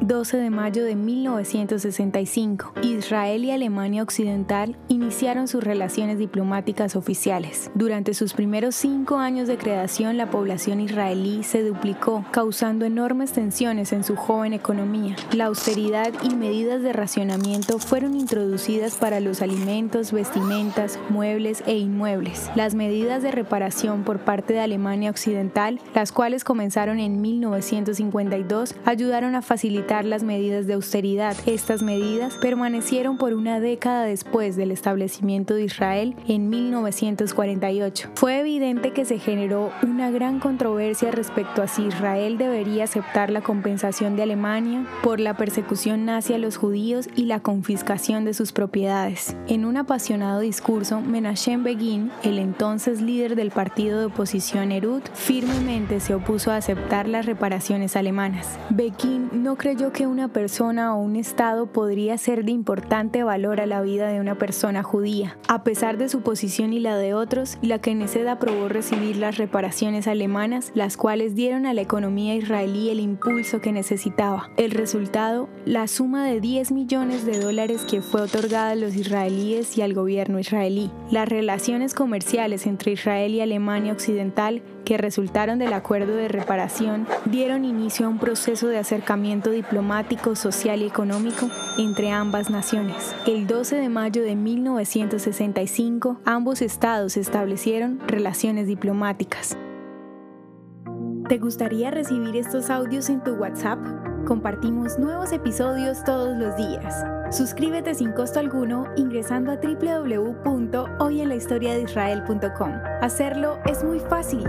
12 de mayo de 1965, Israel y Alemania Occidental iniciaron sus relaciones diplomáticas oficiales. Durante sus primeros cinco años de creación, la población israelí se duplicó, causando enormes tensiones en su joven economía. La austeridad y medidas de racionamiento fueron introducidas para los alimentos, vestimentas, muebles e inmuebles. Las medidas de reparación por parte de Alemania Occidental, las cuales comenzaron en 1952, ayudaron a facilitar las medidas de austeridad. Estas medidas permanecieron por una década después del establecimiento de Israel en 1948. Fue evidente que se generó una gran controversia respecto a si Israel debería aceptar la compensación de Alemania por la persecución nazi a los judíos y la confiscación de sus propiedades. En un apasionado discurso, Menachem Begin, el entonces líder del partido de oposición Erut, firmemente se opuso a aceptar las reparaciones alemanas. Begin no creyó que una persona o un Estado podría ser de importante valor a la vida de una persona judía. A pesar de su posición y la de otros, la Knesset aprobó recibir las reparaciones alemanas, las cuales dieron a la economía israelí el impulso que necesitaba. El resultado, la suma de 10 millones de dólares que fue otorgada a los israelíes y al gobierno israelí. Las relaciones comerciales entre Israel y Alemania Occidental que resultaron del acuerdo de reparación dieron inicio a un proceso de acercamiento diplomático, social y económico entre ambas naciones. El 12 de mayo de 1965, ambos estados establecieron relaciones diplomáticas. ¿Te gustaría recibir estos audios en tu WhatsApp? Compartimos nuevos episodios todos los días. Suscríbete sin costo alguno ingresando a www.hoyenlahistoriadeisrael.com. Hacerlo es muy fácil.